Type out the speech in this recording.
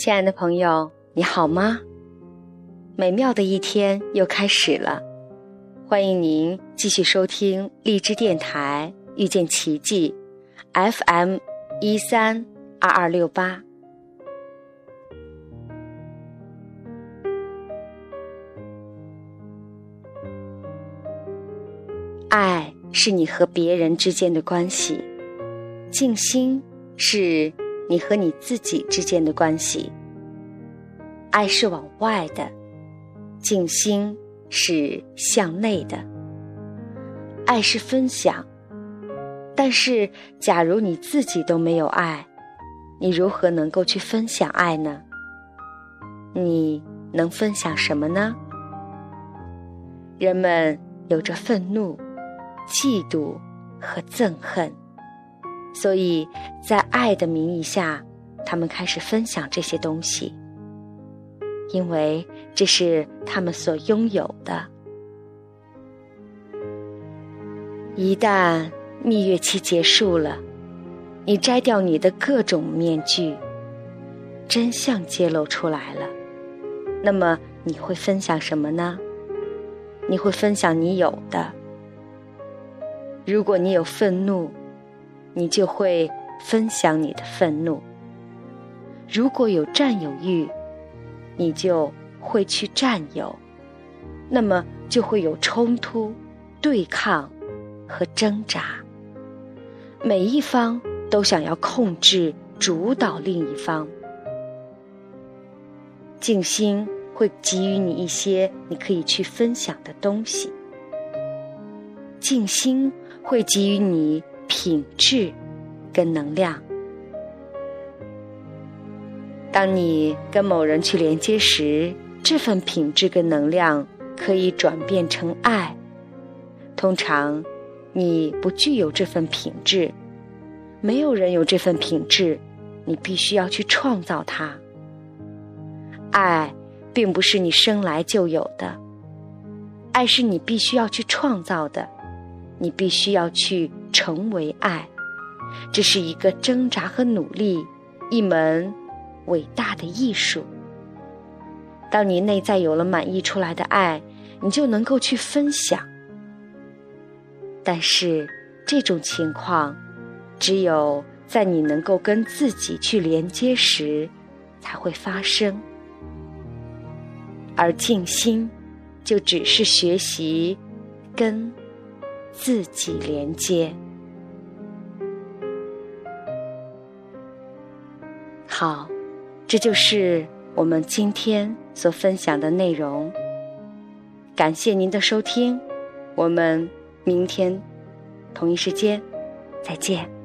亲爱的朋友，你好吗？美妙的一天又开始了，欢迎您继续收听荔枝电台遇见奇迹 FM 一三二二六八。爱是你和别人之间的关系，静心是。你和你自己之间的关系，爱是往外的，静心是向内的。爱是分享，但是假如你自己都没有爱，你如何能够去分享爱呢？你能分享什么呢？人们有着愤怒、嫉妒和憎恨。所以在爱的名义下，他们开始分享这些东西，因为这是他们所拥有的。一旦蜜月期结束了，你摘掉你的各种面具，真相揭露出来了，那么你会分享什么呢？你会分享你有的。如果你有愤怒。你就会分享你的愤怒。如果有占有欲，你就会去占有，那么就会有冲突、对抗和挣扎。每一方都想要控制、主导另一方。静心会给予你一些你可以去分享的东西。静心会给予你。品质跟能量。当你跟某人去连接时，这份品质跟能量可以转变成爱。通常，你不具有这份品质，没有人有这份品质，你必须要去创造它。爱并不是你生来就有的，爱是你必须要去创造的，你必须要去。成为爱，这是一个挣扎和努力，一门伟大的艺术。当你内在有了满溢出来的爱，你就能够去分享。但是这种情况，只有在你能够跟自己去连接时，才会发生。而静心，就只是学习跟。自己连接。好，这就是我们今天所分享的内容。感谢您的收听，我们明天同一时间再见。